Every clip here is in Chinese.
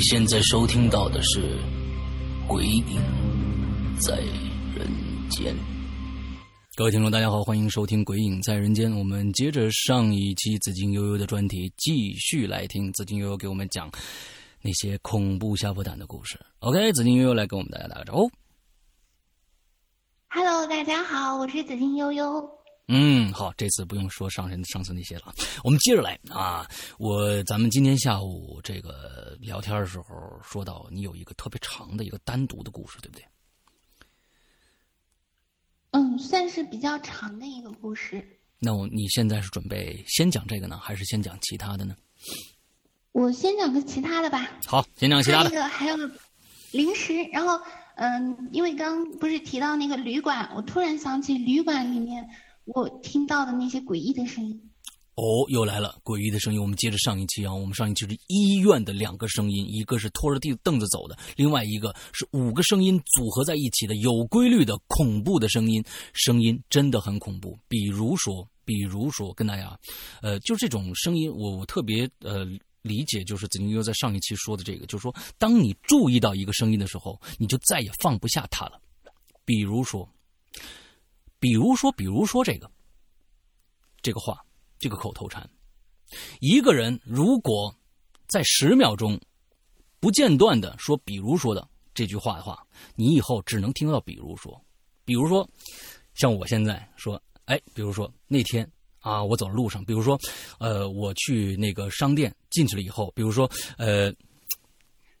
现在收听到的是《鬼影在人间》。各位听众，大家好，欢迎收听《鬼影在人间》。我们接着上一期紫金悠悠的专题，继续来听紫金悠悠给我们讲那些恐怖吓破胆的故事。OK，紫金悠悠来跟我们大家打个招呼。Hello，大家好，我是紫金悠悠。嗯，好，这次不用说上上上次那些了，我们接着来啊。我咱们今天下午这个聊天的时候说到，你有一个特别长的一个单独的故事，对不对？嗯，算是比较长的一个故事。那我你现在是准备先讲这个呢，还是先讲其他的呢？我先讲个其他的吧。好，先讲其他的。那个还有零食，然后嗯，因为刚不是提到那个旅馆，我突然想起旅馆里面我听到的那些诡异的声音。哦，又来了诡异的声音。我们接着上一期啊，我们上一期是医院的两个声音，一个是拖着地凳子走的，另外一个是五个声音组合在一起的有规律的恐怖的声音，声音真的很恐怖。比如说，比如说跟大家，呃，就这种声音，我我特别呃理解，就是子宁悠在上一期说的这个，就是说，当你注意到一个声音的时候，你就再也放不下它了。比如说，比如说，比如说这个这个话。这个口头禅，一个人如果在十秒钟不间断的说“比如说”的这句话的话，你以后只能听到“比如说”。比如说，像我现在说，哎，比如说那天啊，我走路上，比如说，呃，我去那个商店进去了以后，比如说，呃，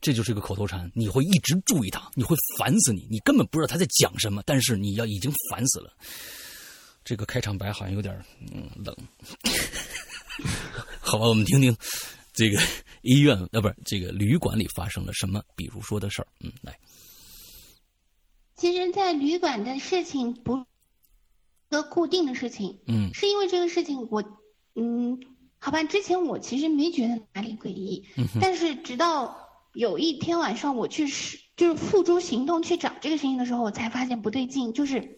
这就是一个口头禅，你会一直注意他，你会烦死你，你根本不知道他在讲什么，但是你要已经烦死了。这个开场白好像有点嗯冷，好吧，我们听听这个医院啊，不是这个旅馆里发生了什么，比如说的事儿。嗯，来，其实，在旅馆的事情不是个固定的事情，嗯，是因为这个事情我，嗯，好吧，之前我其实没觉得哪里诡异，嗯、但是直到有一天晚上我去是就是付诸行动去找这个声音的时候，我才发现不对劲，就是。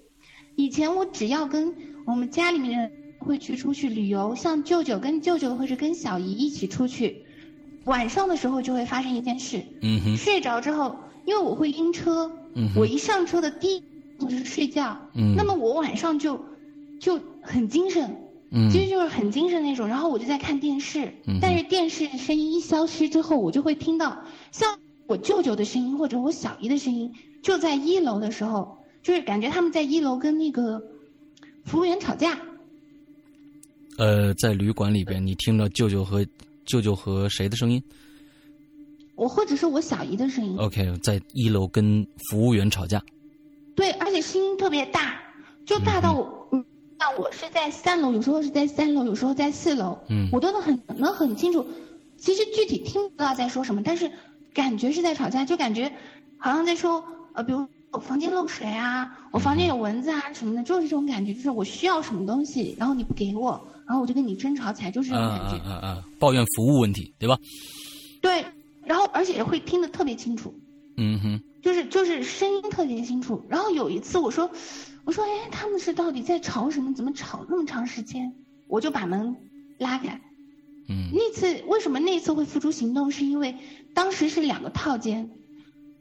以前我只要跟我们家里面人会去出去旅游，像舅舅跟舅舅或者跟小姨一起出去，晚上的时候就会发生一件事。嗯哼。睡着之后，因为我会晕车，嗯，我一上车的第一就是睡觉，嗯，那么我晚上就就很精神，嗯，其实就是很精神那种。然后我就在看电视，嗯，但是电视声音一消失之后，我就会听到像我舅舅的声音或者我小姨的声音，就在一楼的时候。就是感觉他们在一楼跟那个服务员吵架。呃，在旅馆里边，你听到舅舅和舅舅和谁的声音？我或者是我小姨的声音。OK，在一楼跟服务员吵架。对，而且声音特别大，就大到我，嗯，那我是在三楼，有时候是在三楼，有时候在四楼，嗯，我都能很能很清楚。其实具体听不到在说什么，但是感觉是在吵架，就感觉好像在说，呃，比如。我房间漏水啊，我房间有蚊子啊什么的，就是这种感觉，就是我需要什么东西，然后你不给我，然后我就跟你争吵起来，就是这种感觉。嗯嗯嗯！抱怨服务问题，对吧？对，然后而且会听得特别清楚。嗯哼。就是就是声音特别清楚。然后有一次我说，我说哎，他们是到底在吵什么？怎么吵那么长时间？我就把门拉开。嗯。那次为什么那次会付诸行动？是因为当时是两个套间。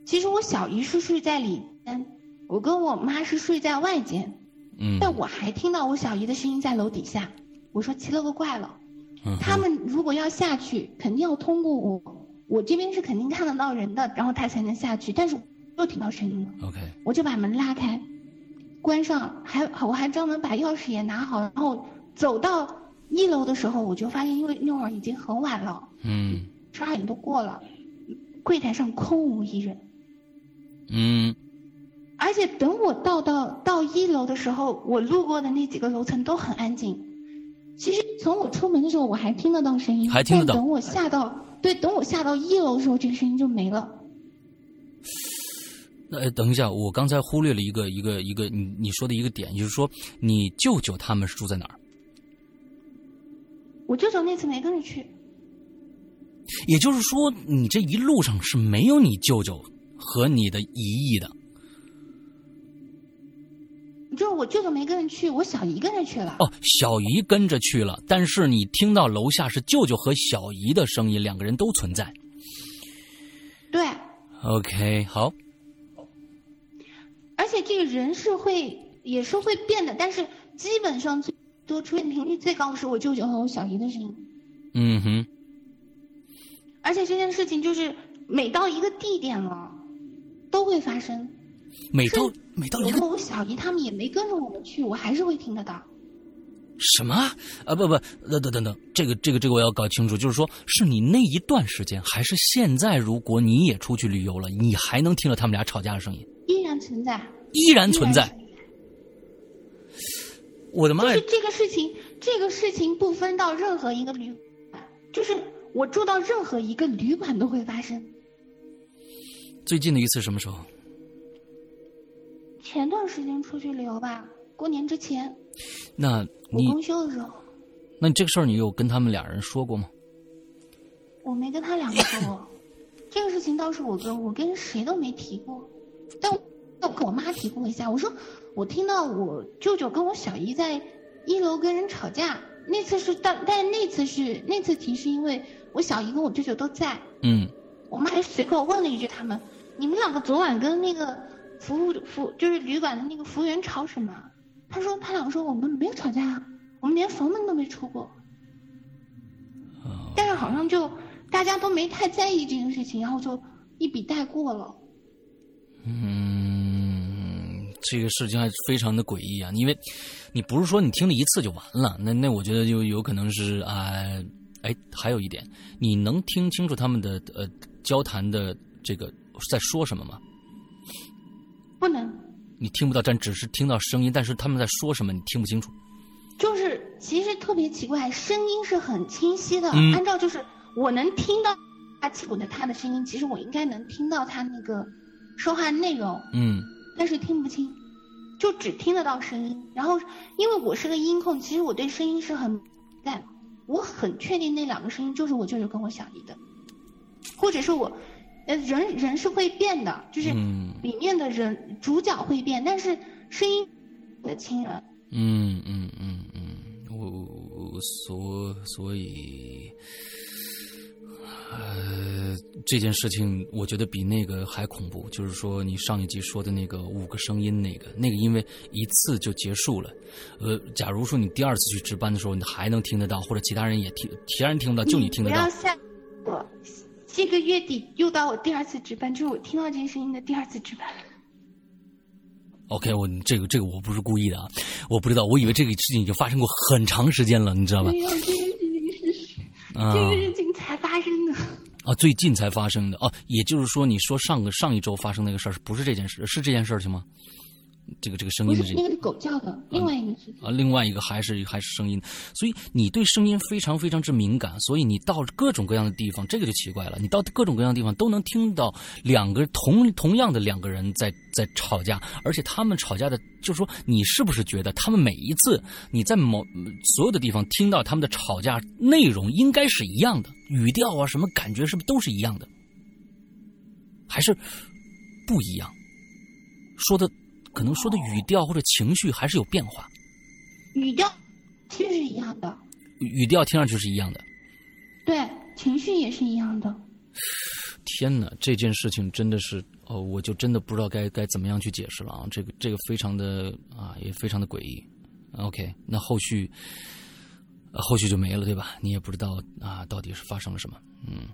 其实我小姨是睡在里间，我跟我妈是睡在外间，嗯，但我还听到我小姨的声音在楼底下。我说奇了个怪了，嗯、他们如果要下去，肯定要通过我，我这边是肯定看得到人的，然后他才能下去。但是又听到声音了 OK，我就把门拉开，关上，还我还专门把钥匙也拿好，然后走到一楼的时候，我就发现，因为那会儿已经很晚了，嗯，十二点都过了。柜台上空无一人。嗯，而且等我到到到一楼的时候，我路过的那几个楼层都很安静。其实从我出门的时候，我还听得到声音，还听得到。等我下到对，等我下到一楼的时候，这个声音就没了。呃，等一下，我刚才忽略了一个一个一个你你说的一个点，就是说你舅舅他们是住在哪儿？我舅舅那次没跟着去。也就是说，你这一路上是没有你舅舅和你的姨姨的。就是我舅舅没跟着去，我小姨跟着去了。哦，小姨跟着去了，但是你听到楼下是舅舅和小姨的声音，两个人都存在。对。OK，好。而且这个人是会，也是会变的，但是基本上最多出现频率最高的是我舅舅和我小姨的声音。嗯哼。而且这件事情就是每到一个地点了，都会发生。每到每到一个，我小姨他们也没跟着我们去，我还是会听得到。什么啊？不不，等等等等，这个这个这个我要搞清楚，就是说是你那一段时间，还是现在？如果你也出去旅游了，你还能听到他们俩吵架的声音？存在，依然存在。我的妈呀！就是这个事情，这个事情不分到任何一个旅，就是我住到任何一个旅馆都会发生。最近的一次什么时候？前段时间出去旅游吧，过年之前。那你公休的时候。那你这个事儿你有跟他们俩人说过吗？我没跟他两个说过，这个事情倒是我跟我跟谁都没提过，但我跟我妈提过一下。我说我听到我舅舅跟我小姨在一楼跟人吵架，那次是但但那次是那次提是因为我小姨跟我舅舅都在。嗯。我妈还随口问了一句他们：“你们两个昨晚跟那个？”服务服就是旅馆的那个服务员吵什么？他说他俩说我们没有吵架，我们连房门都没出过。但是好像就大家都没太在意这件事情，然后就一笔带过了。嗯，这个事情还非常的诡异啊！因为你不是说你听了一次就完了，那那我觉得就有可能是啊，哎，还有一点，你能听清楚他们的呃交谈的这个在说什么吗？不能，你听不到，但只是听到声音，但是他们在说什么你听不清楚。就是其实特别奇怪，声音是很清晰的，按照就是我能听到他起鼓的他的声音，其实我应该能听到他那个说话内容，嗯，但是听不清，就只听得到声音。然后因为我是个音控，其实我对声音是很淡，我很确定那两个声音就是我舅舅跟我小姨的，或者是我。呃，人人是会变的，就是里面的人主角会变，但是声音的亲人。嗯嗯嗯嗯，我所所以，呃，这件事情我觉得比那个还恐怖，就是说你上一集说的那个五个声音那个，那个因为一次就结束了。呃，假如说你第二次去值班的时候，你还能听得到，或者其他人也听，其他人听不到，就你听得到。不要吓我。这个月底又到我第二次值班，就是我听到这些声音的第二次值班。OK，我这个这个我不是故意的啊，我不知道，我以为这个事情已经发生过很长时间了，你知道吗？没有，这个事情是这个事情。最近才发生的哦，也就是说，你说上个上一周发生那个事儿，不是这件事，是这件事情吗？这个这个声音是那个狗叫的，另外一个是啊，另外一个还是还是声音，所以你对声音非常非常之敏感，所以你到各种各样的地方，这个就奇怪了，你到各种各样的地方都能听到两个同同样的两个人在在吵架，而且他们吵架的，就是说你是不是觉得他们每一次你在某所有的地方听到他们的吵架内容应该是一样的，语调啊什么感觉是不是都是一样的，还是不一样？说的。可能说的语调或者情绪还是有变化，语调其实是一样的，语调听上去是一样的，对，情绪也是一样的。天哪，这件事情真的是哦，我就真的不知道该该怎么样去解释了啊！这个这个非常的啊，也非常的诡异。OK，那后续后续就没了对吧？你也不知道啊，到底是发生了什么？嗯，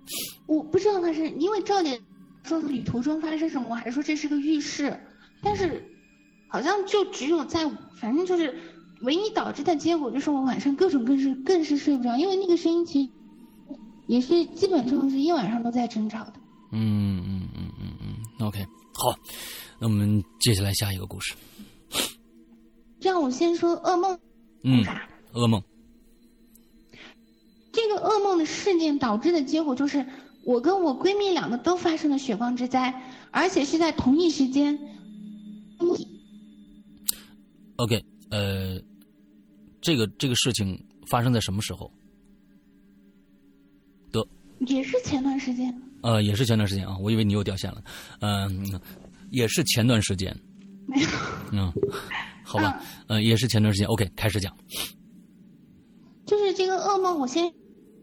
我不知道他是因为赵姐说旅途中发生什么，我还说这是个浴室，但是。好像就只有在，反正就是唯一导致的结果就是我晚上各种更是更是睡不着，因为那个声音其实也是基本上是一晚上都在争吵的。嗯嗯嗯嗯嗯，OK，好，那我们接下来下一个故事。这样，我先说噩梦。嗯，噩梦。这个噩梦的事件导致的结果就是，我跟我闺蜜两个都发生了血光之灾，而且是在同一时间。OK，呃，这个这个事情发生在什么时候？得，也是前段时间。呃，也是前段时间啊，我以为你又掉线了。嗯，也是前段时间。没有。嗯，好吧，嗯，也是前段时间。OK，开始讲。就是这个噩梦，我先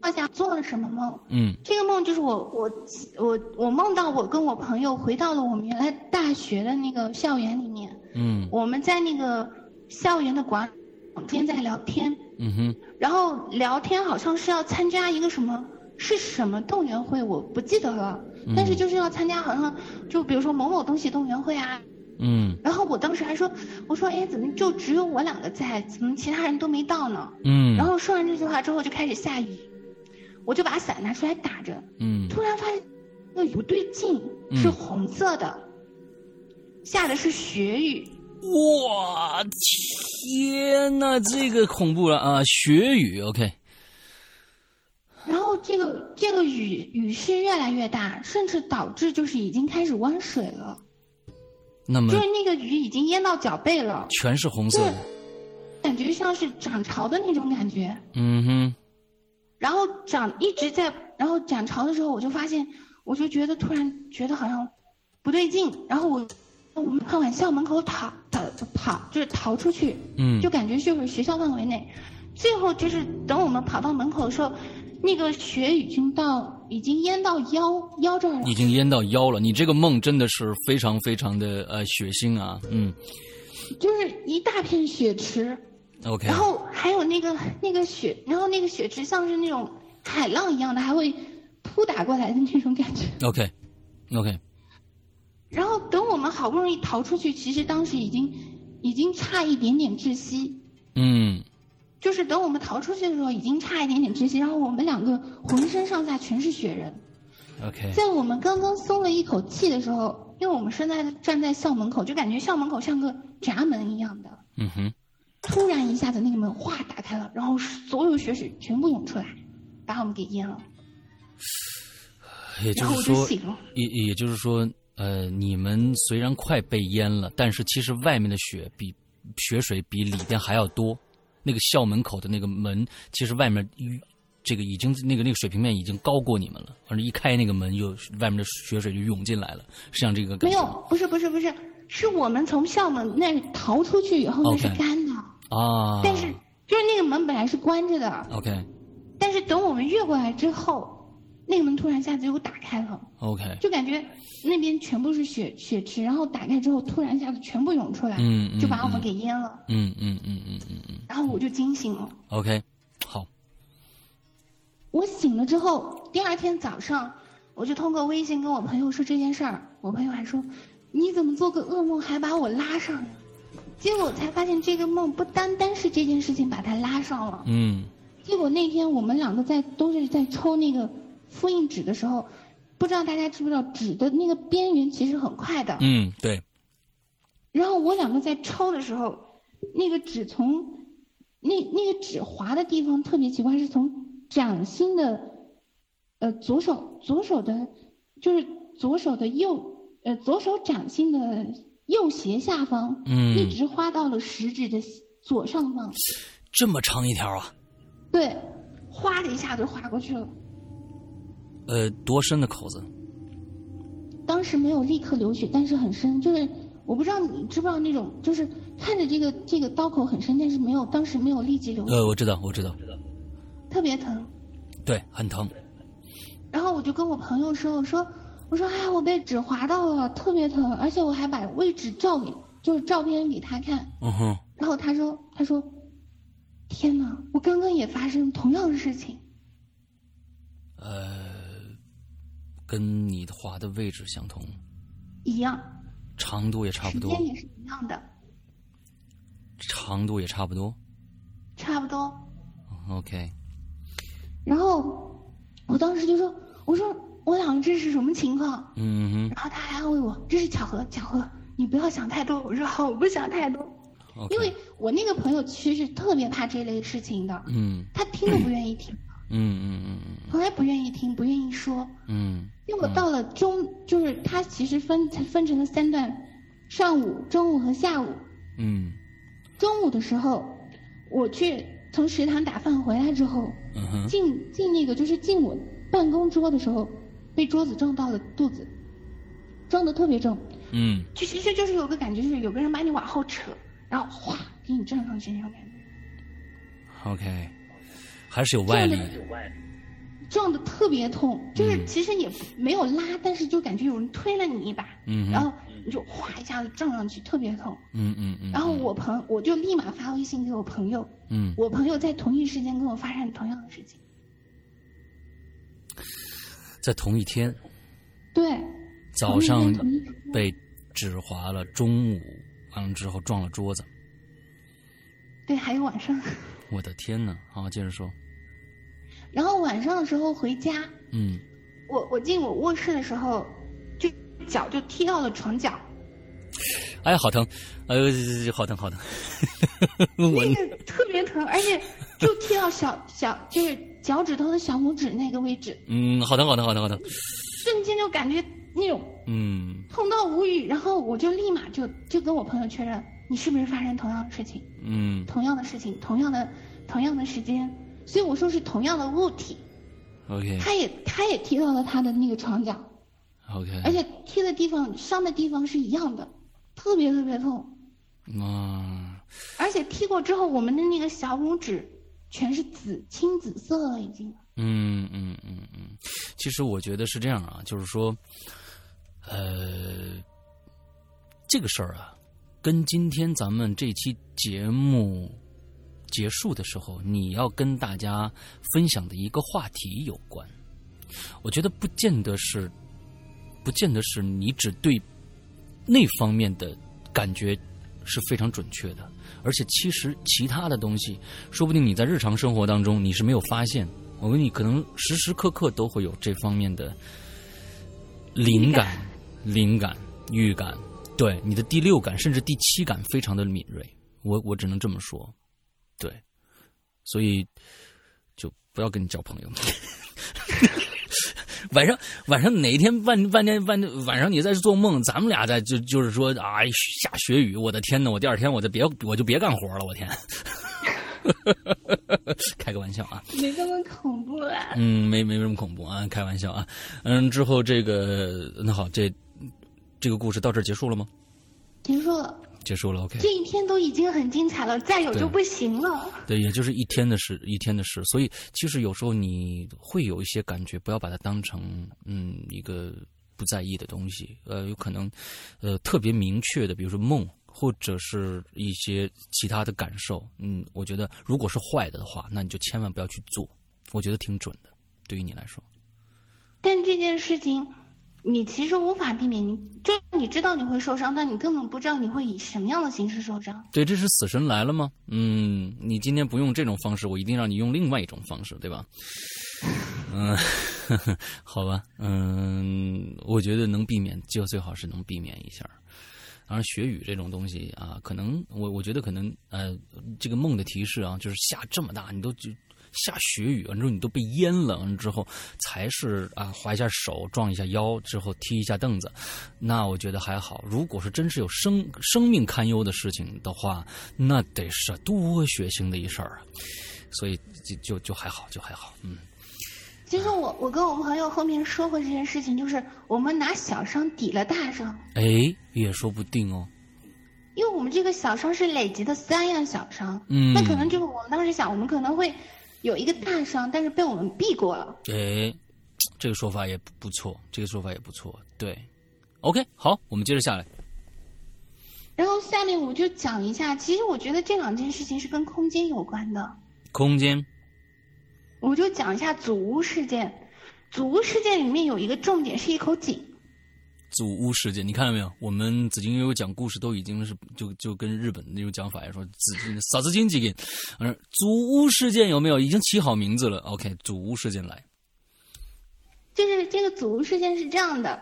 说下做了什么梦。嗯。这个梦就是我我我我梦到我跟我朋友回到了我们原来大学的那个校园里面。嗯。我们在那个。校园的广天在聊天，嗯哼，然后聊天好像是要参加一个什么是什么动员会，我不记得了，但是就是要参加，好像就比如说某某东西动员会啊，嗯，然后我当时还说，我说哎怎么就只有我两个在，怎么其他人都没到呢？嗯，然后说完这句话之后就开始下雨，我就把伞拿出来打着，嗯，突然发现那雨不对劲，是红色的，下的是雪雨。哇天呐，这个恐怖了啊！血雨，OK。然后这个这个雨雨势越来越大，甚至导致就是已经开始弯水了。那么就是那个雨已经淹到脚背了，全是红色的，感觉像是涨潮的那种感觉。嗯哼。然后涨一直在，然后涨潮的时候，我就发现，我就觉得突然觉得好像不对劲，然后我。我们跑往校门口逃，逃跑就是逃出去，嗯，就感觉就是学校范围内。最后就是等我们跑到门口的时候，那个雪已经到，已经淹到腰腰这儿了。已经淹到腰了。你这个梦真的是非常非常的呃血腥啊，嗯。就是一大片血池，OK。然后还有那个那个雪，然后那个雪池像是那种海浪一样的，还会扑打过来的那种感觉。OK，OK。然后等我们好不容易逃出去，其实当时已经，已经差一点点窒息。嗯。就是等我们逃出去的时候，已经差一点点窒息。然后我们两个浑身上下全是雪人。OK。在我们刚刚松了一口气的时候，因为我们现在站在校门口，就感觉校门口像个闸门一样的。嗯哼。突然一下子那个门哗打开了，然后所有雪水全部涌出来，把我们给淹了。也就是说，也也就是说。呃，你们虽然快被淹了，但是其实外面的雪比雪水比里边还要多。那个校门口的那个门，其实外面这个已经那个那个水平面已经高过你们了。反正一开那个门，又外面的雪水就涌进来了，像这个感觉。没有，不是不是不是，是我们从校门那逃出去以后，那是干的啊。但是就是那个门本来是关着的。OK。但是等我们越过来之后。那个门突然一下子又打开了，OK，就感觉那边全部是血血池，然后打开之后突然一下子全部涌出来，嗯，就把我们给淹了，嗯。嗯嗯嗯嗯嗯，然后我就惊醒了，OK，好，我醒了之后，第二天早上我就通过微信跟我朋友说这件事儿，我朋友还说你怎么做个噩梦？还把我拉上。了，结果我才发现这个梦不单单是这件事情把他拉上了，嗯，结果那天我们两个在都是在抽那个。复印纸的时候，不知道大家知不知道，纸的那个边缘其实很快的。嗯，对。然后我两个在抽的时候，那个纸从那那个纸划的地方特别奇怪，是从掌心的呃左手左手的，就是左手的右呃左手掌心的右斜下方，嗯，一直划到了食指的左上方。这么长一条啊？对，哗的一下就划过去了。呃，多深的口子？当时没有立刻流血，但是很深。就是我不知道你知不知道那种，就是看着这个这个刀口很深，但是没有当时没有立即流血。呃，我知道，我知道，特别疼。对，很疼。然后我就跟我朋友说：“我说，我说，哎，我被纸划到了，特别疼，而且我还把位置照给，就是照片给他看。”嗯哼。然后他说：“他说，天哪，我刚刚也发生同样的事情。”呃，跟你画的位置相同，一样，长度也差不多，时间也是一样的，长度也差不多，差不多。OK。然后我当时就说：“我说我想这是什么情况？嗯哼。然后他还安慰我，这是巧合，巧合，你不要想太多。我说好，我不想太多。因为我那个朋友其实是特别怕这类事情的，嗯。他听都不愿意听，嗯嗯嗯嗯。从来不愿意听，不愿意说。嗯因为我到了中，就是他其实分分成了三段，上午、中午和下午。嗯。中午的时候，我去从食堂打饭回来之后，嗯进进那个就是进我办公桌的时候，被桌子撞到了肚子，撞得特别重。嗯。就其实就是有个感觉，就是有个人把你往后扯，然后哗给你撞上去那种感觉，，OK，还是有外力，撞的特别痛。就是嗯其实也没有拉，但是就感觉有人推了你一把，嗯然后你就哗一下子撞上去，特别痛。嗯嗯嗯，然后我朋我就立马发微信给我朋友，嗯。我朋友在同一时间跟我发生同样的事情。在同一天？对，早上被指划了，中午完了之后撞了桌子，对，还有晚上，我的天呐！好，接着说，然后晚上的时候回家，嗯。我我进我卧室的时候，就脚就踢到了床角，哎呀，好疼，哎呦，好疼好疼，我那个特别疼，而且就踢到小小就是脚趾头的小拇指那个位置，嗯，好疼好疼好疼好疼，瞬间就感觉那种嗯。痛到无语，然后我就立马就就跟我朋友确认，你是不是发生同样的事情？嗯。同样的事情，同样的同样的时间，所以我说是同样的物体，，OK。他也他也踢到了他的那个床角，OK，而且踢的地方伤的地方是一样的，特别特别痛，啊，而且踢过之后，我们的那个小拇指全是紫青紫色了，已经。嗯嗯嗯嗯，其实我觉得是这样啊，就是说，呃，这个事儿啊，跟今天咱们这期节目结束的时候，你要跟大家分享的一个话题有关。我觉得不见得是，不见得是你只对那方面的感觉是非常准确的，而且其实其他的东西，说不定你在日常生活当中你是没有发现。我跟你可能时时刻刻都会有这方面的灵感、灵感、预感，对你的第六感甚至第七感非常的敏锐。我我只能这么说，对，所以就不要跟你交朋友。晚上晚上哪一天万万天万晚上你在做梦，咱们俩在就就是说啊下雪雨，我的天呐，我第二天我就别我就别干活了，我天，开个玩笑啊。没这么恐怖啊。嗯，没没这么恐怖啊，开玩笑啊。嗯，之后这个那好，这这个故事到这儿结束了吗？结束了，结束了，OK。这一天都已经很精彩了，再有就不行了。对，也就是一天的事，一天的事。所以其实有时候你会有一些感觉，不要把它当成嗯一个不在意的东西。呃，有可能呃特别明确的，比如说梦，或者是一些其他的感受。嗯，我觉得如果是坏的的话，那你就千万不要去做。我觉得挺准的，对于你来说。但这件事情，你其实无法避免，你就你知道你会受伤，但你根本不知道你会以什么样的形式受伤。对，这是死神来了吗？嗯，你今天不用这种方式，我一定让你用另外一种方式，对吧？嗯，好吧，嗯，我觉得能避免就最好是能避免一下。当然，雪雨这种东西啊，可能我我觉得可能呃，这个梦的提示啊，就是下这么大，你都就下雪雨完之后，你都被淹了，完之后才是啊划一下手，撞一下腰之后踢一下凳子，那我觉得还好。如果是真是有生生命堪忧的事情的话，那得是多血腥的一事儿啊！所以就就就还好，就还好，嗯。其实我我跟我朋友后面说过这件事情，就是我们拿小伤抵了大伤，哎，也说不定哦。因为我们这个小伤是累积的三样小伤，嗯那可能就是我们当时想，我们可能会有一个大伤，但是被我们避过了。哎，这个说法也不错，这个说法也不错。对，OK，好，我们接着下来。然后下面我就讲一下，其实我觉得这两件事情是跟空间有关的，空间，我就讲一下祖屋事件。祖屋事件里面有一个重点是一口井，祖屋事件，你看到没有？我们紫金悠悠讲故事都已经是就就跟日本那种讲法来说，紫金啥子金几个，嗯，祖屋事件有没有？已经起好名字了。OK，祖屋事件来。就是这个祖屋事件是这样的，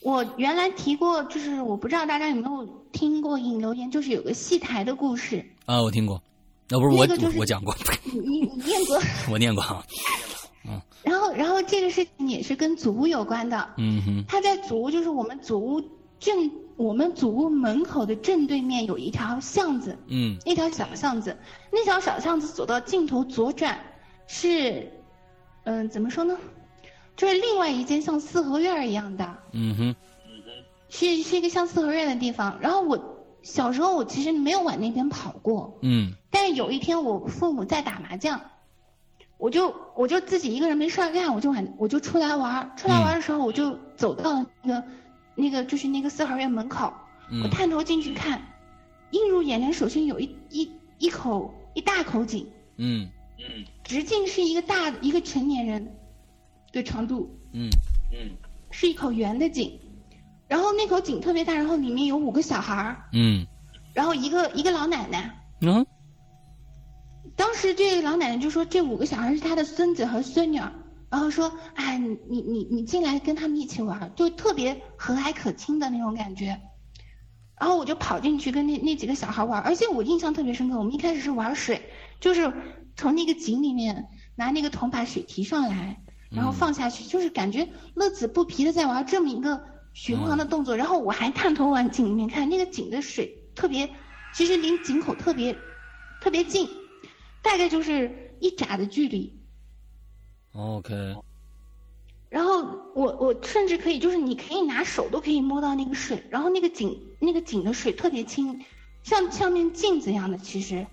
我原来提过，就是我不知道大家有没有听过引留言，就是有个戏台的故事。啊，我听过，那不是我我讲过，你你你念过？我念过哈。然后然后这个事情也是跟祖屋有关的。嗯哼，他在祖屋，就是我们祖屋正我们祖屋门口的正对面有一条巷子，嗯。那条小巷子，那条小巷子走到尽头左转是，嗯、怎么说呢？就是另外一间像四合院儿一样的，嗯哼，是是一个像四合院的地方。然后我小时候我其实没有往那边跑过，嗯。但是有一天我父母在打麻将，我就我就自己一个人没事儿干，我就很我就出来玩儿。出来玩儿的时候，我就走到了那个那个就是那个四合院门口，我嗯探头进去看，映入眼帘首先有一一一口一大口井，嗯。嗯。直径是一个大一个成年人的长度，嗯。是一口圆的井。然后那口井特别大，然后里面有五个小孩儿，嗯。然后一个一个老奶奶。嗯当时这个老奶奶就说这五个小孩是她的孙子和孙女儿，然后说，哎，你你你你进来跟他们一起玩儿，就特别和蔼可亲的那种感觉。然后我就跑进去跟那那几个小孩玩儿，而且我印象特别深刻，我们一开始是玩水，就是从那个井里面拿那个桶把水提上来，然后放下去，就是感觉乐此不疲的在玩这么一个循环的动作。然后我还探头往井里面看，那个井的水特别，其实离井口特别特别近，大概就是一拃的距离。，OK，然后我我甚至可以，就是你可以拿手都可以摸到那个水，然后那个井那个井的水特别清，像像面镜子一样的，其实。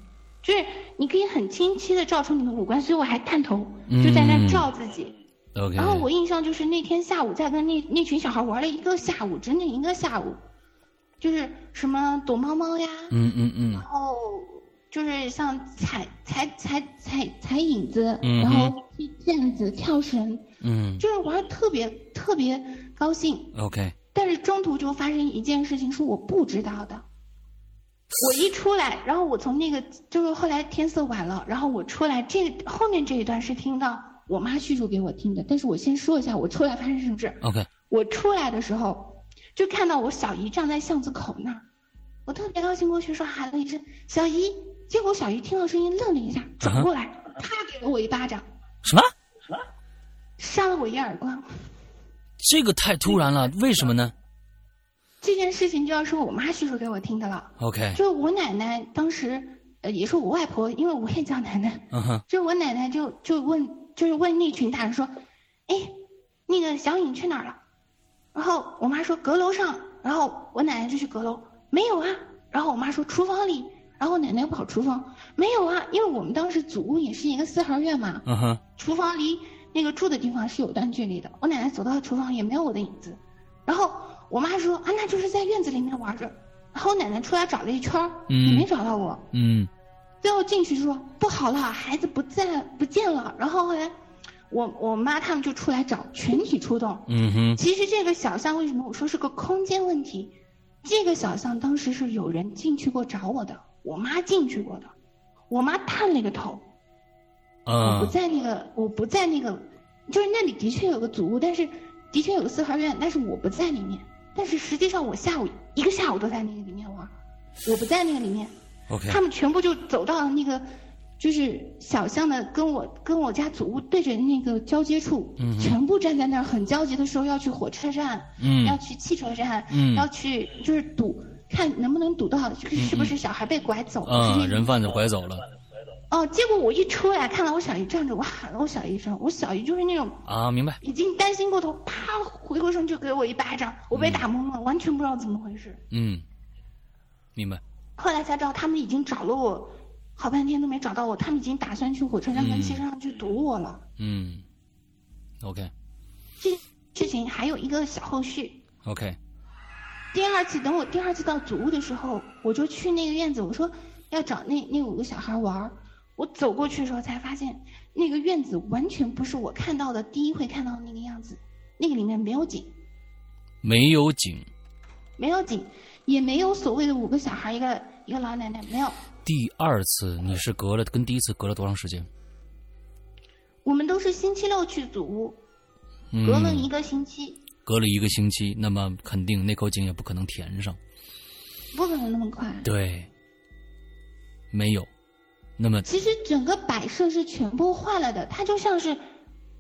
就是你可以很清晰的照出你的五官，所以我还探头就在那照自己。OK，然后我印象就是那天下午在跟那那群小孩玩了一个下午，整整一个下午，就是什么躲猫猫呀，嗯嗯嗯。然后就是像踩踩踩踩踩影子，嗯然后踢毽子、跳绳，嗯就是玩的特别特别高兴。，OK，但是中途就发生一件事情是我不知道的。我一出来，然后我从那个就是后来天色晚了，然后我出来，这后面这一段是听到我妈叙述给我听的。但是我先说一下我出来发生什么事。OK，我出来的时候，就看到我小姨站在巷子口那儿，我特别高兴过去说喊了一声“小姨”，结果小姨听到声音愣了一下，转过来，啪给了我一巴掌，什么？什么扇了我一耳光。这个太突然了，为什么呢这件事情就要说我妈叙述给我听的了。？OK，就是我奶奶当时，呃，也是我外婆，因为我也叫奶奶，嗯哼，就是我奶奶就就问，就是问那群大人说，哎，那个小颖去哪儿了？然后我妈说阁楼上，然后我奶奶就去阁楼，没有啊。然后我妈说厨房里，然后我奶奶跑厨房，没有啊，因为我们当时祖屋也是一个四合院嘛，嗯哼，厨房离那个住的地方是有段距离的。我奶奶走到厨房也没有我的影子，然后我妈说啊，那就是在院子里面玩着。然后我奶奶出来找了一圈，嗯也没找到我。嗯最后进去说不好了，孩子不在不见了。然后后来我我妈他们就出来找，全体出动。嗯哼，其实这个小巷为什么我说是个空间问题？这个小巷当时是有人进去过找我的，我妈进去过的，我妈探了个头。我不嗯在那个，我不在那个，就是那里的确有个祖屋，但是的确有个四合院，但是我不在里面。但是实际上我下午一个下午都在那个里面玩，我不在那个里面。，OK，他们全部就走到了那个，就是小巷的跟我跟我家祖屋对着那个交接处，嗯全部站在那儿很焦急的说要去火车站，嗯要去汽车站，嗯要去就是堵，看能不能堵到，就是是不是小孩被拐走了？嗯，人贩子拐走了哦，结果我一出来看到我小姨站着，我喊了我小姨一声，我小姨就是那种啊，明白，已经担心过头，啪回过身就给我一巴掌，我被打懵了，完全不知道怎么回事。嗯，明白，后来才知道他们已经找了我好半天都没找到我，他们已经打算去火车站跟汽车上去堵我了。嗯，OK 这事情还有一个小后续。OK，第二次等我第二次到祖屋的时候，我就去那个院子，我说要找那那五个小孩玩儿。我走过去的时候才发现，那个院子完全不是我看到的第一回看到的那个样子，那个里面没有井，没有井。没有井，也没有所谓的五个小孩一个一个老奶奶，没有。第二次你是隔了跟第一次隔了多长时间？我们都是星期六去祖屋，隔了一个星期，隔了一个星期，那么肯定那口井也不可能填上，不可能那么快。对，没有。那么其实整个摆设是全部坏了的，它就像是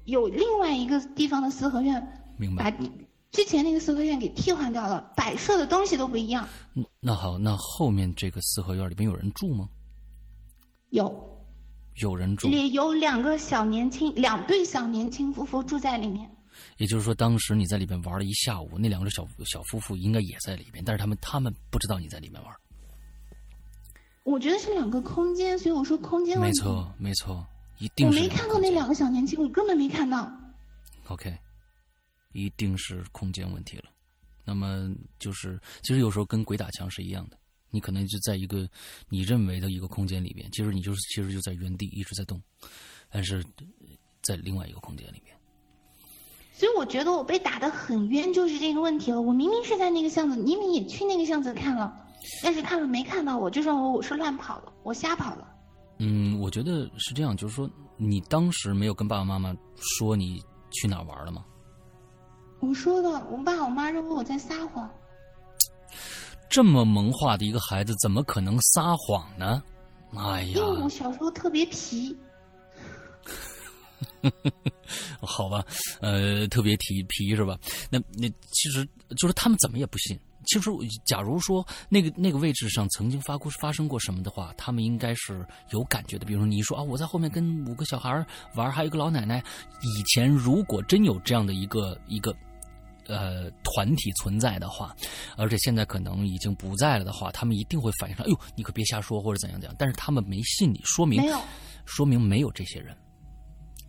有另外一个地方的四合院，明白？把之前那个四合院给替换掉了，摆设的东西都不一样。那好，那后面这个四合院里面有人住吗？有，有人住。里有两个小年轻，两对小年轻夫妇住在里面。也就是说，当时你在里边玩了一下午，那两个小小夫妇应该也在里边，但是他们他们不知道你在里面玩。我觉得是两个空间，所以我说空间没错，没错，一定是。我没看到那两个小年轻，我根本没看到。OK，一定是空间问题了。那么就是，其实有时候跟鬼打墙是一样的，你可能就在一个你认为的一个空间里边，其实你就是其实就在原地一直在动，但是在另外一个空间里面。所以我觉得我被打得很冤，就是这个问题了。我明明是在那个巷子，明明也去那个巷子看了。但是他们没看到我，就说我我是乱跑了，我瞎跑了。嗯，我觉得是这样，就是说你当时没有跟爸爸妈妈说你去哪玩了吗？我说的，我爸我妈认为我在撒谎。这么萌化的一个孩子，怎么可能撒谎呢？哎呀！因为我小时候特别皮。好吧，呃，特别提皮是吧？那那其实就是他们怎么也不信。其实，假如说那个那个位置上曾经发过发生过什么的话，他们应该是有感觉的。比如说，你说啊，我在后面跟五个小孩玩，还有一个老奶奶。以前如果真有这样的一个一个呃团体存在的话，而且现在可能已经不在了的话，他们一定会反应上，哎呦，你可别瞎说或者怎样怎样。但是他们没信你，说明说明没有这些人，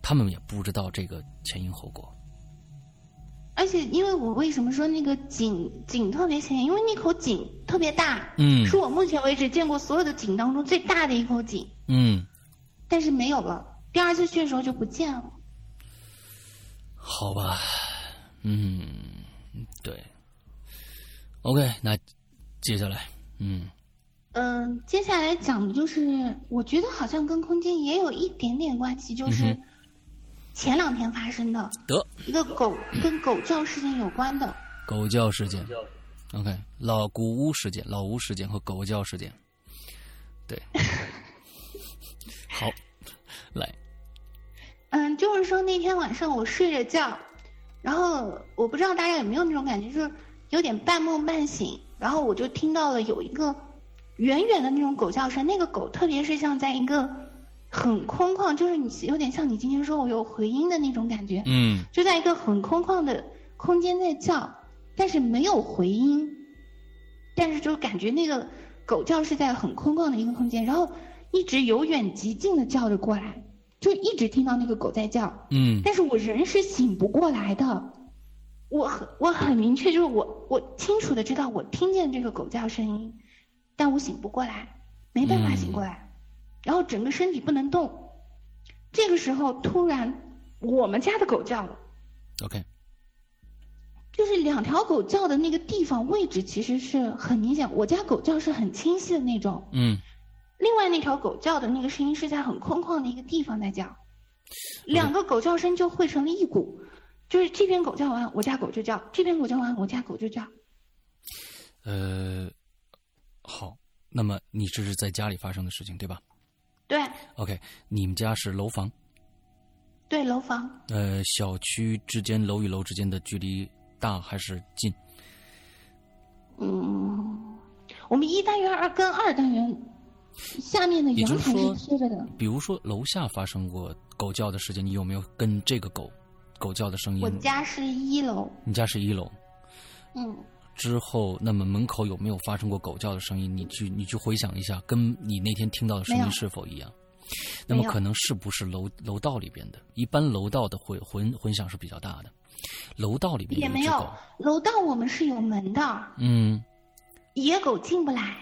他们也不知道这个前因后果。而且，因为我为什么说那个井井特别显眼？因为那口井特别大，嗯，是我目前为止见过所有的井当中最大的一口井，嗯，但是没有了。第二次去的时候就不见了。好吧，嗯，对，OK，那接下来，嗯，嗯，接下来讲的就是，我觉得好像跟空间也有一点点关系，就是。前两天发生的得。一个狗跟狗叫事件有关的。狗叫事件，OK，老古屋事件、老屋事件和狗叫事件，对，好，来，嗯，就是说那天晚上我睡着觉，然后我不知道大家有没有那种感觉，就是有点半梦半醒，然后我就听到了有一个远远的那种狗叫声，那个狗特别是像在一个。很空旷，就是你有点像你今天说我有回音的那种感觉，嗯，就在一个很空旷的空间在叫，但是没有回音，但是就感觉那个狗叫是在很空旷的一个空间，然后一直由远及近的叫着过来，就一直听到那个狗在叫，嗯，但是我人是醒不过来的，我很我很明确，就是我我清楚的知道我听见这个狗叫声音，但我醒不过来，没办法醒过来。然后整个身体不能动，这个时候突然，我们家的狗叫了。OK，就是两条狗叫的那个地方位置其实是很明显，我家狗叫是很清晰的那种。嗯。另外那条狗叫的那个声音是在很空旷的一个地方在叫，两个狗叫声就汇成了一股，就是这边狗叫完，我家狗就叫；这边狗叫完，我家狗就叫。呃，好，那么你这是在家里发生的事情对吧？对，OK，你们家是楼房？对，楼房。呃，小区之间楼与楼之间的距离大还是近？嗯，我们一单元二跟二单元下面的阳台是贴着的。比如说楼下发生过狗叫的事件，你有没有跟这个狗狗叫的声音？我家是一楼。你家是一楼。嗯。之后，那么门口有没有发生过狗叫的声音？你去，你去回想一下，跟你那天听到的声音是否一样？那么可能是不是楼楼道里边的？一般楼道的混混混响是比较大的。楼道里边也没有，楼道我们是有门的。嗯，野狗进不来。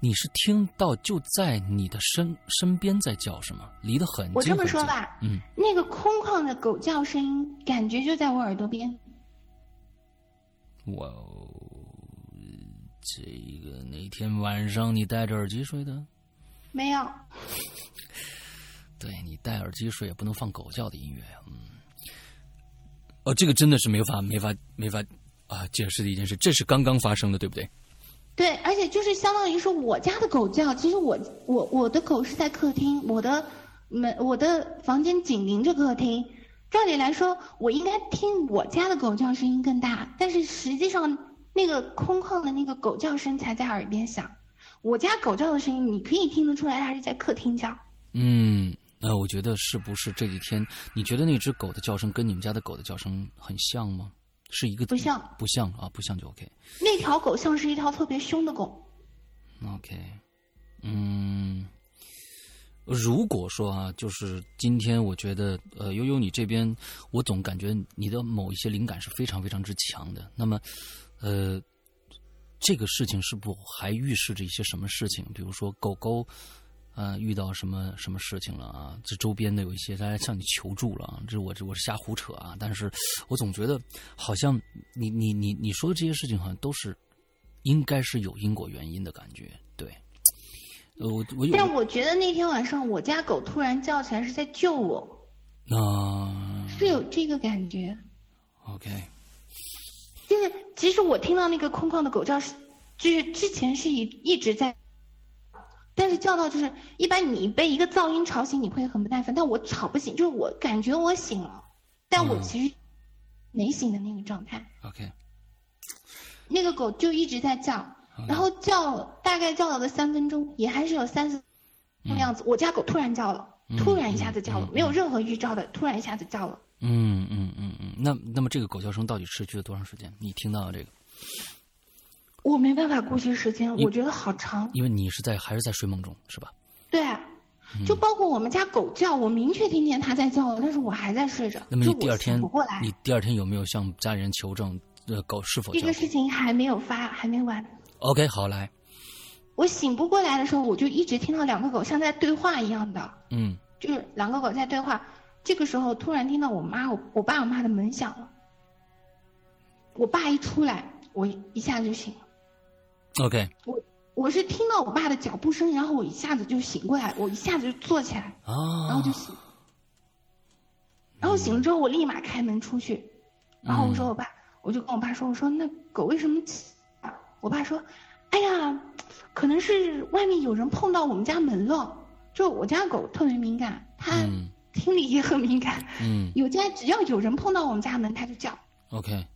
你是听到就在你的身身边在叫是吗？离得很近。我这么说吧，嗯，那个空旷的狗叫声音，感觉就在我耳朵边。哇哦，这个那天晚上你戴着耳机睡的？没有。对你戴耳机睡也不能放狗叫的音乐呀，嗯。哦，这个真的是没法没法没法啊解释的一件事，这是刚刚发生的，对不对？对，而且就是相当于说我家的狗叫，其实我我我的狗是在客厅，我的门我的房间紧邻着客厅，照理来说我应该听我家的狗叫声音更大，但是实际上那个空旷的那个狗叫声才在耳边响，我家狗叫的声音你可以听得出来，它是在客厅叫。嗯，那我觉得是不是这几天你觉得那只狗的叫声跟你们家的狗的叫声很像吗？是一个不像，不像啊，不像就 OK。那条狗像是一条特别凶的狗。OK，嗯，如果说啊，就是今天我觉得，呃，悠悠你这边，我总感觉你的某一些灵感是非常非常之强的。那么，呃，这个事情是不还预示着一些什么事情？比如说狗狗。呃，遇到什么什么事情了啊？这周边的有一些大家向你求助了啊，这我这我是瞎胡扯啊。但是我总觉得好像你你你你说的这些事情好像都是应该是有因果原因的感觉，呃，我我但我觉得那天晚上我家狗突然叫起来是在救我，啊，是有这个感觉。OK，就是其实我听到那个空旷的狗叫是，就是之前是一一直在。但是叫到就是一般你被一个噪音吵醒你会很不耐烦，但我吵不醒，就是我感觉我醒了，但我其实没醒的那个状态。OK，那个狗就一直在叫，然后叫大概叫了个三分钟，也还是有三四那样子。我家狗突然叫了，突然一下子叫了，没有任何预兆的，突然一下子叫了。嗯嗯嗯嗯，那那么这个狗叫声到底持续了多长时间？你听到了这个？我没办法估计时间，我觉得好长。因为你是在还是在睡梦中，是吧？对，就包括我们家狗叫，我明确听见它在叫了，但是我还在睡着。那么你第二天不过来，你第二天有没有向家里人求证？呃，狗是否这个事情还没有发，还没完。OK，好来。我醒不过来的时候，我就一直听到两个狗像在对话一样的。嗯。就是两个狗在对话，这个时候突然听到我妈、我我爸、我妈的门响了。我爸一出来，我一下就醒了。OK，我我是听到我爸的脚步声，然后我一下子就醒过来，我一下子就坐起来，然后就醒，然后醒了之后我立马开门出去，然后我说我爸，我就跟我爸说，我说那狗为什么起？我爸说，哎呀，可能是外面有人碰到我们家门了，就我家狗特别敏感，它听力也很敏感，嗯，有家只要有人碰到我们家门，它就叫。OK。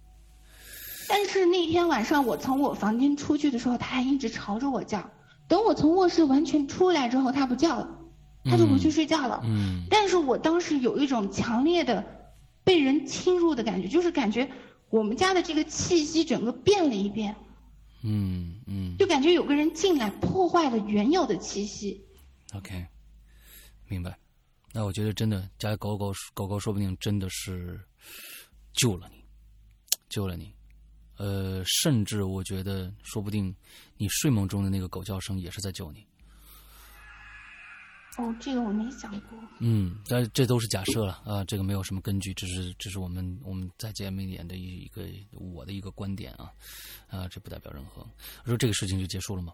但是那天晚上我从我房间出去的时候，它还一直朝着我叫。等我从卧室完全出来之后，它不叫了，它就回去睡觉了。嗯。但是我当时有一种强烈的被人侵入的感觉，就是感觉我们家的这个气息整个变了一遍。嗯嗯。就感觉有个人进来破坏了原有的气息。OK，明白。那我觉得真的家狗狗狗狗说不定真的是救了你，救了你。呃，甚至我觉得，说不定你睡梦中的那个狗叫声也是在救你。哦，这个我没想过。嗯，但这都是假设了啊，这个没有什么根据，只是这是我们我们在节目里的一一个我的一个观点啊啊，这不代表任何。说这个事情就结束了吗？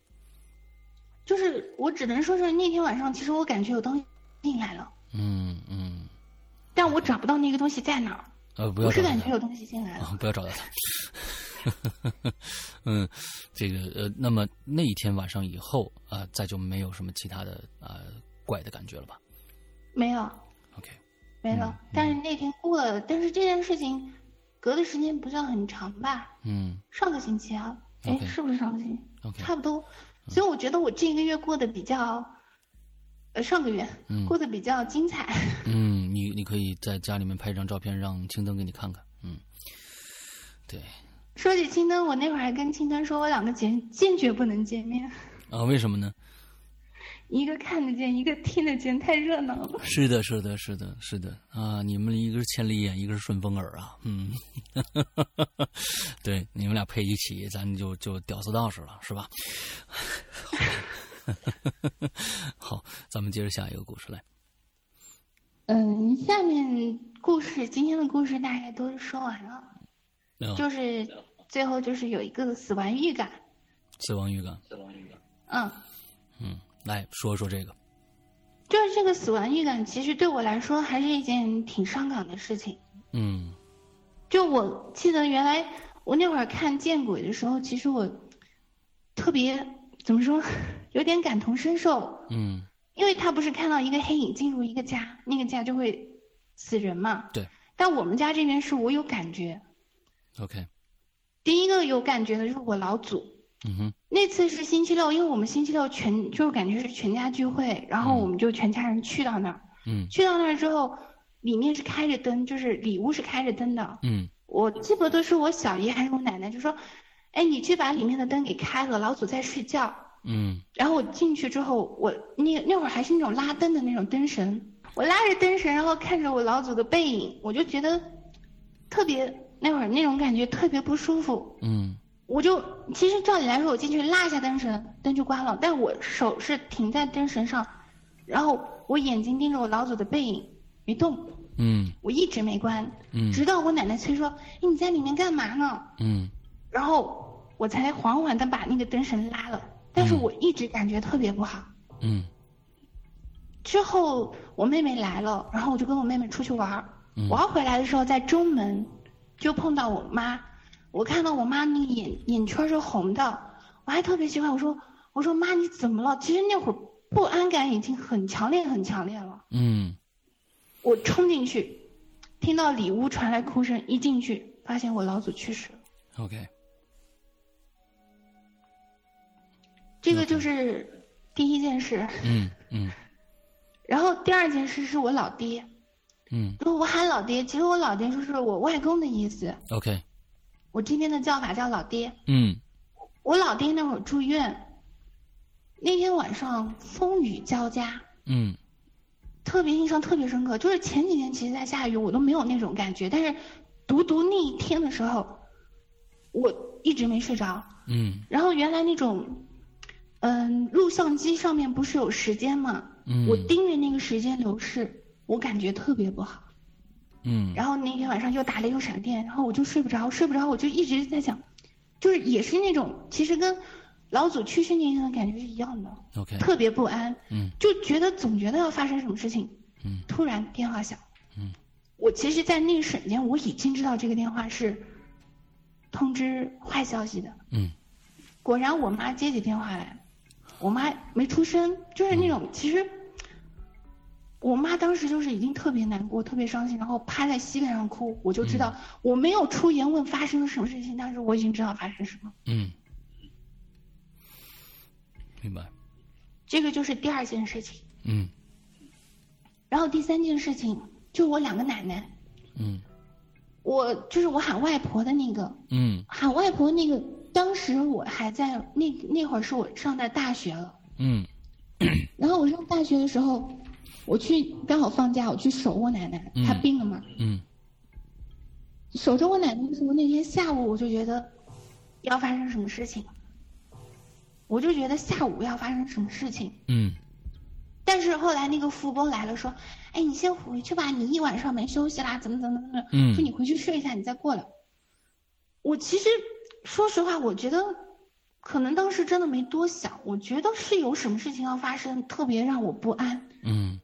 就是我只能说是那天晚上，其实我感觉有东西进来了。嗯嗯。但我找不到那个东西在哪儿。呃，不要。我是感觉有东西进来了。不要找到它。嗯，这个呃，那么那一天晚上以后啊，再就没有什么其他的啊怪的感觉了吧？没有。OK，没了。但是那天过了，但是这件事情隔的时间不算很长吧？嗯。上个星期啊，哎，是不是上个星期？OK，差不多。所以我觉得我这个月过得比较，呃，上个月过得比较精彩。嗯，你你可以在家里面拍一张照片，让青灯给你看看。嗯，对。说起青灯，我那会儿还跟青灯说，我两个坚坚决不能见面。啊，为什么呢？一个看得见，一个听得见，太热闹了。是的，是的，是的，是的啊！你们一个是千里眼，一个是顺风耳啊。嗯，对，你们俩配一起，咱就就屌丝道士了，是吧？好，咱们接着下一个故事来。嗯，下面故事，今天的故事大概都说完了，就是。最后就是有一个死亡预感，死亡预感，死亡预感。嗯，嗯，来说说这个，就是这个死亡预感，其实对我来说还是一件挺伤感的事情。嗯，就我记得原来我那会儿看见鬼的时候，其实我特别怎么说，有点感同身受。嗯因为他不是看到一个黑影进入一个家，那个家就会死人嘛。对。但我们家这边是我有感觉，，OK，第一个有感觉的就是我老祖。嗯哼，那次是星期六，因为我们星期六全就是感觉是全家聚会，然后嗯我们就全家人去到那儿。嗯去到那儿之后，里面是开着灯，就是里屋是开着灯的。嗯我记不得是我小姨还是我奶奶，就说：“哎，你去把里面的灯给开了，老祖在睡觉。”嗯然后我进去之后，我那那会儿还是那种拉灯的那种灯神，我拉着灯神，然后看着我老祖的背影，我就觉得特别那会儿那种感觉特别不舒服。嗯我就其实照理来说，我进去拉一下灯绳，灯就关了，但我手是停在灯绳上，然后我眼睛盯着我老祖的背影没动，嗯我一直没关，嗯直到我奶奶催说：“哎，你在里面干嘛呢？”嗯然后我才缓缓的把那个灯绳拉了，但是嗯我一直感觉特别不好。嗯之后我妹妹来了，然后我就跟我妹妹出去玩儿。嗯我要回来的时候，在中门就碰到我妈，我看到我妈那个眼眼圈是红的，我还特别奇怪，我说我说妈你怎么了？其实那会儿不安感已经很强烈很强烈了。嗯我冲进去，听到里屋传来哭声，一进去发现我老祖去世了。，OK，这个就是第一件事。嗯嗯 然后第二件事是我老爹，嗯如果我喊老爹，其实我老爹就是我外公的意思。，OK，我这边的叫法叫老爹。嗯我老爹那会儿住院，那天晚上风雨交加，嗯特别印象特别深刻。就是前几天其实在下雨，我都没有那种感觉，但是独独那一天的时候，我一直没睡着。嗯然后原来那种，嗯，录像机上面不是有时间吗？嗯，我盯着那个时间流逝，我感觉特别不好。嗯然后那天晚上又打雷又闪电，然后我就睡不着，睡不着，我就一直在想，就是也是那种其实跟老祖去世那天的感觉是一样的，OK，特别不安，嗯就觉得总觉得要发生什么事情。嗯突然电话响，嗯，我其实，在那一瞬间我已经知道这个电话是通知坏消息的。嗯果然，我妈接起电话来，我妈没出声，就是那种其实。我妈当时就是已经特别难过、特别伤心，然后趴在膝盖上哭。我就知道我没有出言问发生了什么事情，但是我已经知道发生什么。嗯，明白，这个就是第二件事情。嗯然后第三件事情就我两个奶奶，嗯我就是我喊外婆的那个，嗯喊外婆那个，当时我还在那那会儿是我上的大学了。嗯然后我上大学的时候，我去刚好放假，我去守我奶奶，嗯她病了嘛。嗯守着我奶奶的时候，那天下午我就觉得要发生什么事情，我就觉得下午要发生什么事情。嗯但是后来那个副工来了，说：“哎，你先回去吧，你一晚上没休息啦，怎么怎么怎么，嗯说你回去睡一下，你再过来。”我其实说实话，我觉得可能当时真的没多想，我觉得是有什么事情要发生，特别让我不安，嗯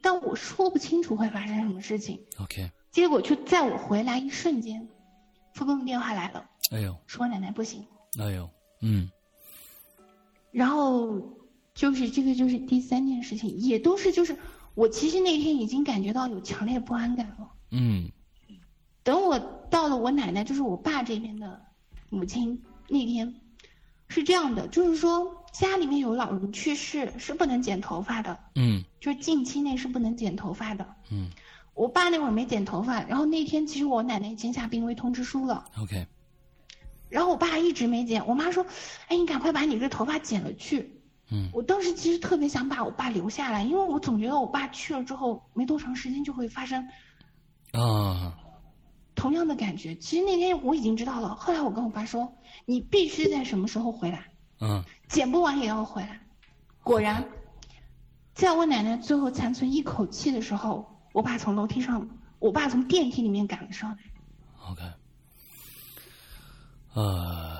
但我说不清楚会发生什么事情。，OK，结果就在我回来一瞬间，副工的电话来了，哎呦。说我奶奶不行，哎呦，嗯。然后就是这个就是第三件事情，也都是就是我其实那天已经感觉到有强烈不安感了。嗯。等我到了我奶奶，就是我爸这边的母亲那天，是这样的，就是说家里面有老人去世是不能剪头发的，嗯。就是近期内是不能剪头发的。嗯。我爸那会儿没剪头发，然后那天其实我奶奶已经下病危通知书了，，OK，然后我爸一直没剪，我妈说：“哎，你赶快把你这头发剪了去。”嗯。我当时其实特别想把我爸留下来，因为我总觉得我爸去了之后没多长时间就会发生啊，同样的感觉。其实那天我已经知道了，后来我跟我爸说：“你必须在什么时候回来，嗯剪不完也要回来。”果然，在我奶奶最后残存一口气的时候，我爸从楼梯上，我爸从电梯里面赶了上来。，OK，呃，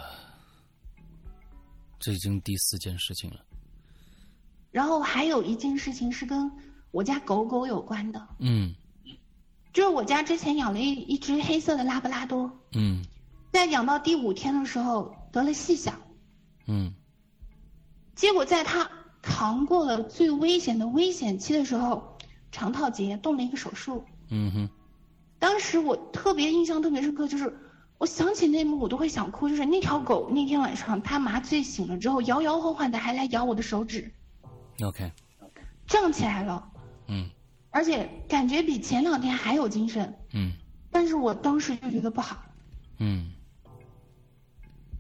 这已经第四件事情了，然后还有一件事情是跟我家狗狗有关的。嗯就是我家之前养了一一只黑色的拉布拉多，嗯在养到第五天的时候得了细小，嗯结果在他扛过了最危险的危险期的时候，肠套结动了一个手术。嗯哼当时我特别印象特别深刻，就是我想起那幕我都会想哭。就是那条狗那天晚上它麻醉醒了之后，摇摇晃晃的还来咬我的手指，，OK，胀起来了，嗯而且感觉比前两天还有精神。嗯但是我当时就觉得不好。嗯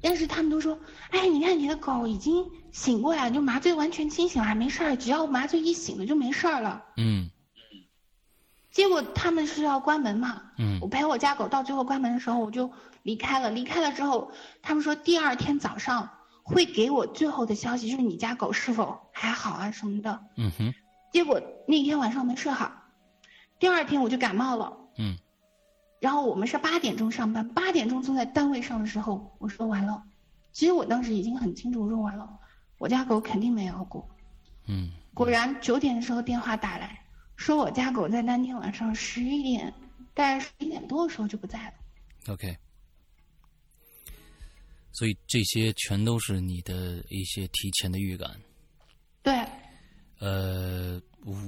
但是他们都说，哎，你看你的狗已经醒过来，就麻醉完全清醒了，没事儿，只要麻醉一醒了就没事儿了。嗯结果他们是要关门嘛，嗯我陪我家狗到最后关门的时候，我就离开了。离开了之后，他们说第二天早上会给我最后的消息，就是你家狗是否还好啊什么的。嗯哼结果那天晚上没睡好，第二天我就感冒了。嗯然后我们是八点钟上班，八点钟坐在单位上的时候，我说完了。其实我当时已经很清楚，我说完了，我家狗肯定没熬过。嗯果然九点的时候电话打来，说我家狗在当天晚上十一点，大概十一点多的时候就不在了。，OK。所以这些全都是你的一些提前的预感。对，呃，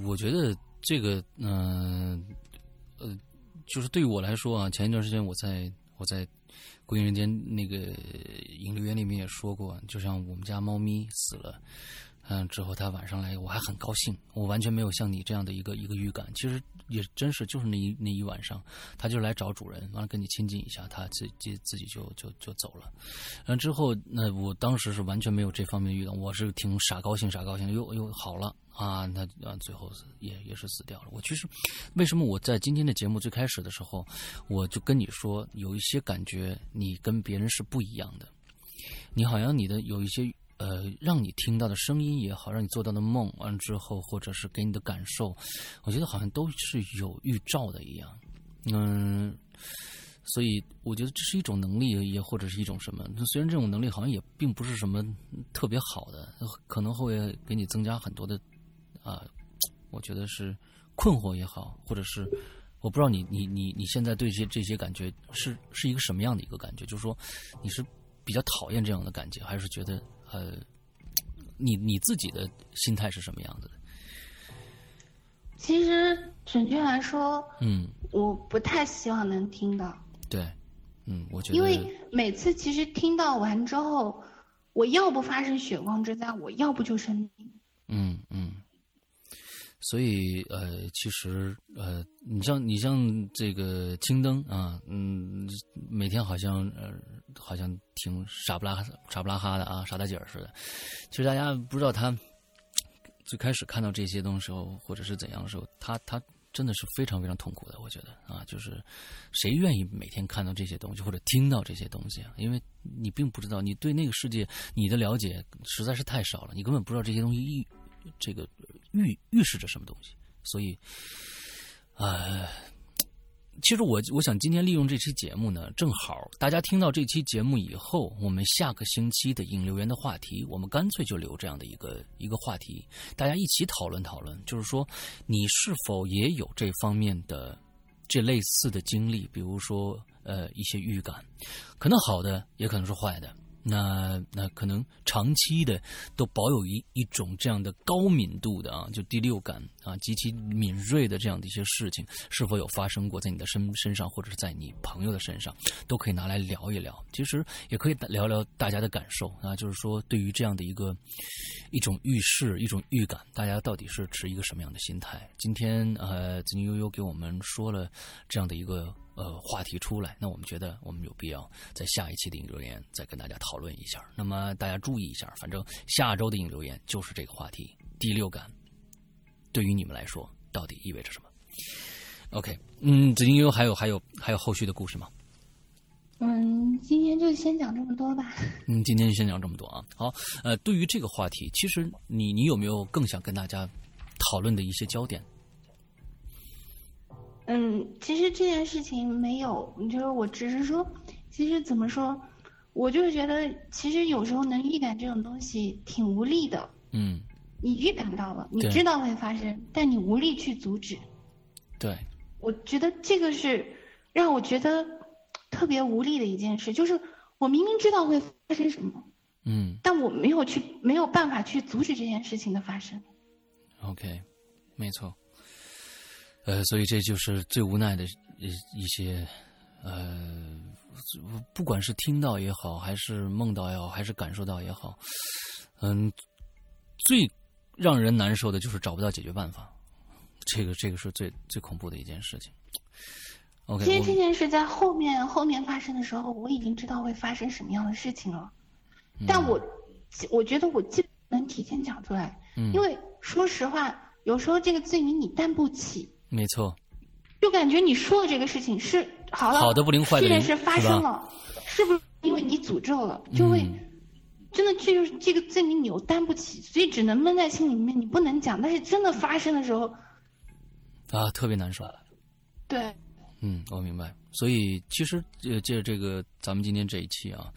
我觉得这个，嗯呃就是对于我来说啊，前一段时间我在我在《归隐人间》那个引流员里面也说过，就像我们家猫咪死了，嗯，之后它晚上来，我还很高兴，我完全没有像你这样的一个一个预感。其实也真是，就是那一那一晚上，它就来找主人，完了跟你亲近一下，它自己自己就就就走了。然后之后，那我当时是完全没有这方面的预感，我是挺傻高兴傻高兴，又又好了啊，那啊最后也也是死掉了。我其实为什么我在今天的节目最开始的时候，我就跟你说，有一些感觉你跟别人是不一样的，你好像你的有一些呃让你听到的声音也好，让你做到的梦，完之后或者是给你的感受，我觉得好像都是有预兆的一样，嗯。所以我觉得这是一种能力，也或者是一种什么。虽然这种能力好像也并不是什么特别好的，可能会给你增加很多的啊、我觉得是困惑也好，或者是我不知道你你你你现在对这些这些感觉是是一个什么样的一个感觉？就是说你是比较讨厌这样的感觉，还是觉得呃，你你自己的心态是什么样子的？其实准确来说，嗯，我不太希望能听到，对，嗯，我觉得因为每次其实听到完之后，我要不发生血光之灾，我要不就生病。嗯嗯，所以呃，其实呃，你像你像这个青灯啊，嗯，每天好像呃，好像挺傻不拉傻不拉哈的啊，傻大姐儿似的。其实大家不知道他最开始看到这些东西时候，或者是怎样的时候，他他真的是非常非常痛苦的。我觉得啊，就是谁愿意每天看到这些东西或者听到这些东西啊？因为你并不知道，你对那个世界你的了解实在是太少了，你根本不知道这些东西一这个预预示着什么东西。所以，呃，其实我我想今天利用这期节目呢，正好大家听到这期节目以后，我们下个星期的引流员的话题，我们干脆就留这样的一个一个话题，大家一起讨论讨论，就是说你是否也有这方面的这类似的经历，比如说呃一些预感，可能好的，也可能是坏的。那那可能长期的都保有一一种这样的高敏度的啊，就第六感啊极其敏锐的这样的一些事情，是否有发生过在你的身身上，或者是在你朋友的身上，都可以拿来聊一聊。其实也可以聊聊大家的感受啊，就是说对于这样的一个一种预示、一种预感，大家到底是持一个什么样的心态？今天呃，子宁悠悠给我们说了这样的一个。呃，话题出来，那我们觉得我们有必要在下一期的引流言再跟大家讨论一下。那么大家注意一下，反正下周的引流言就是这个话题，第六感对于你们来说到底意味着什么？OK，嗯，紫金优还有还有还有后续的故事吗？嗯，今天就先讲这么多吧。嗯，今天就先讲这么多啊。好，呃，对于这个话题，其实你你有没有更想跟大家讨论的一些焦点？嗯，其实这件事情没有，就是我只是说，其实怎么说，我就是觉得，其实有时候能预感这种东西挺无力的。嗯，你预感到了，你知道会发生，但你无力去阻止。对，我觉得这个是让我觉得特别无力的一件事，就是我明明知道会发生什么，嗯但我没有去没有办法去阻止这件事情的发生。，OK，没错。呃，所以这就是最无奈的一一些，呃，不管是听到也好，还是梦到也好，还是感受到也好，嗯，最让人难受的就是找不到解决办法，这个这个是最最恐怖的一件事情。OK，其实这件事在后面后面发生的时候，我已经知道会发生什么样的事情了，嗯。但我我觉得我既不能提前讲出来，嗯因为说实话，有时候这个罪名你担不起，没错，就感觉你说的这个事情是好了，好的不灵坏的灵这件事发生了，是不是因为你诅咒了，就会、嗯真的这就是这个罪名你又担不起，所以只能闷在心里面，你不能讲。但是真的发生的时候，啊，特别难受。对，嗯，我明白。所以其实呃，借着这个咱们今天这一期啊，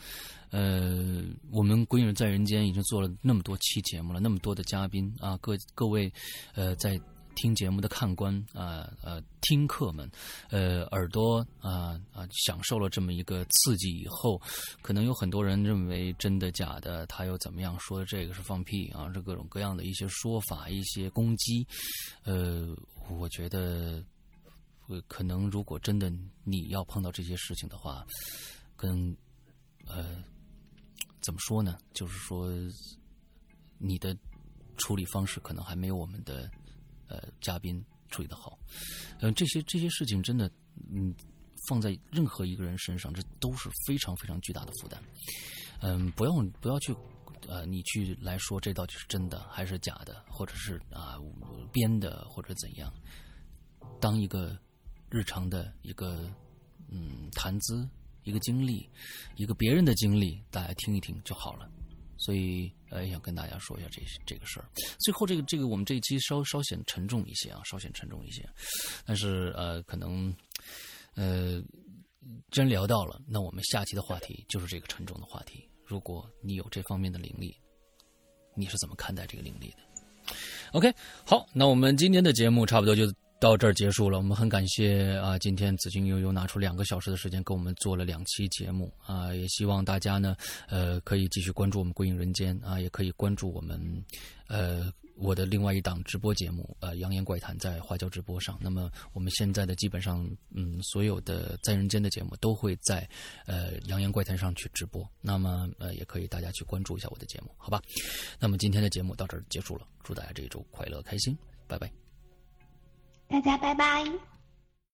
呃，我们《鬼影人在人间》已经做了那么多期节目了，那么多的嘉宾啊，各各位呃在听节目的看官啊呃听客们，呃耳朵啊啊享受了这么一个刺激以后，可能有很多人认为真的假的，他又怎么样说这个是放屁啊，这各种各样的一些说法、一些攻击，呃，我觉得。呃，可能如果真的你要碰到这些事情的话，跟呃怎么说呢？就是说你的处理方式可能还没有我们的呃嘉宾处理的好。嗯、呃，这些这些事情真的，嗯，放在任何一个人身上，这都是非常非常巨大的负担。嗯，不要不要去。呃，你去来说这到底是真的还是假的，或者是啊、编的，或者怎样？当一个日常的一个嗯谈资，一个经历，一个别人的经历，大家听一听就好了。所以呃，想跟大家说一下这这个事儿。最后这个这个我们这一期稍稍显沉重一些啊，稍显沉重一些。但是呃，可能呃，真聊到了，那我们下期的话题就是这个沉重的话题。如果你有这方面的灵力，你是怎么看待这个灵力的？OK，好，那我们今天的节目差不多就到这儿结束了。我们很感谢啊，今天紫金悠悠拿出两个小时的时间跟我们做了两期节目啊，也希望大家呢，呃，可以继续关注我们《归隐人间》啊，也可以关注我们呃我的另外一档直播节目呃《扬言怪谈》在花椒直播上。那么我们现在的基本上嗯所有的在人间的节目都会在呃《扬言怪谈》上去直播。那么呃也可以大家去关注一下我的节目，好吧？那么今天的节目到这儿结束了，祝大家这一周快乐开心，拜拜。大家拜拜。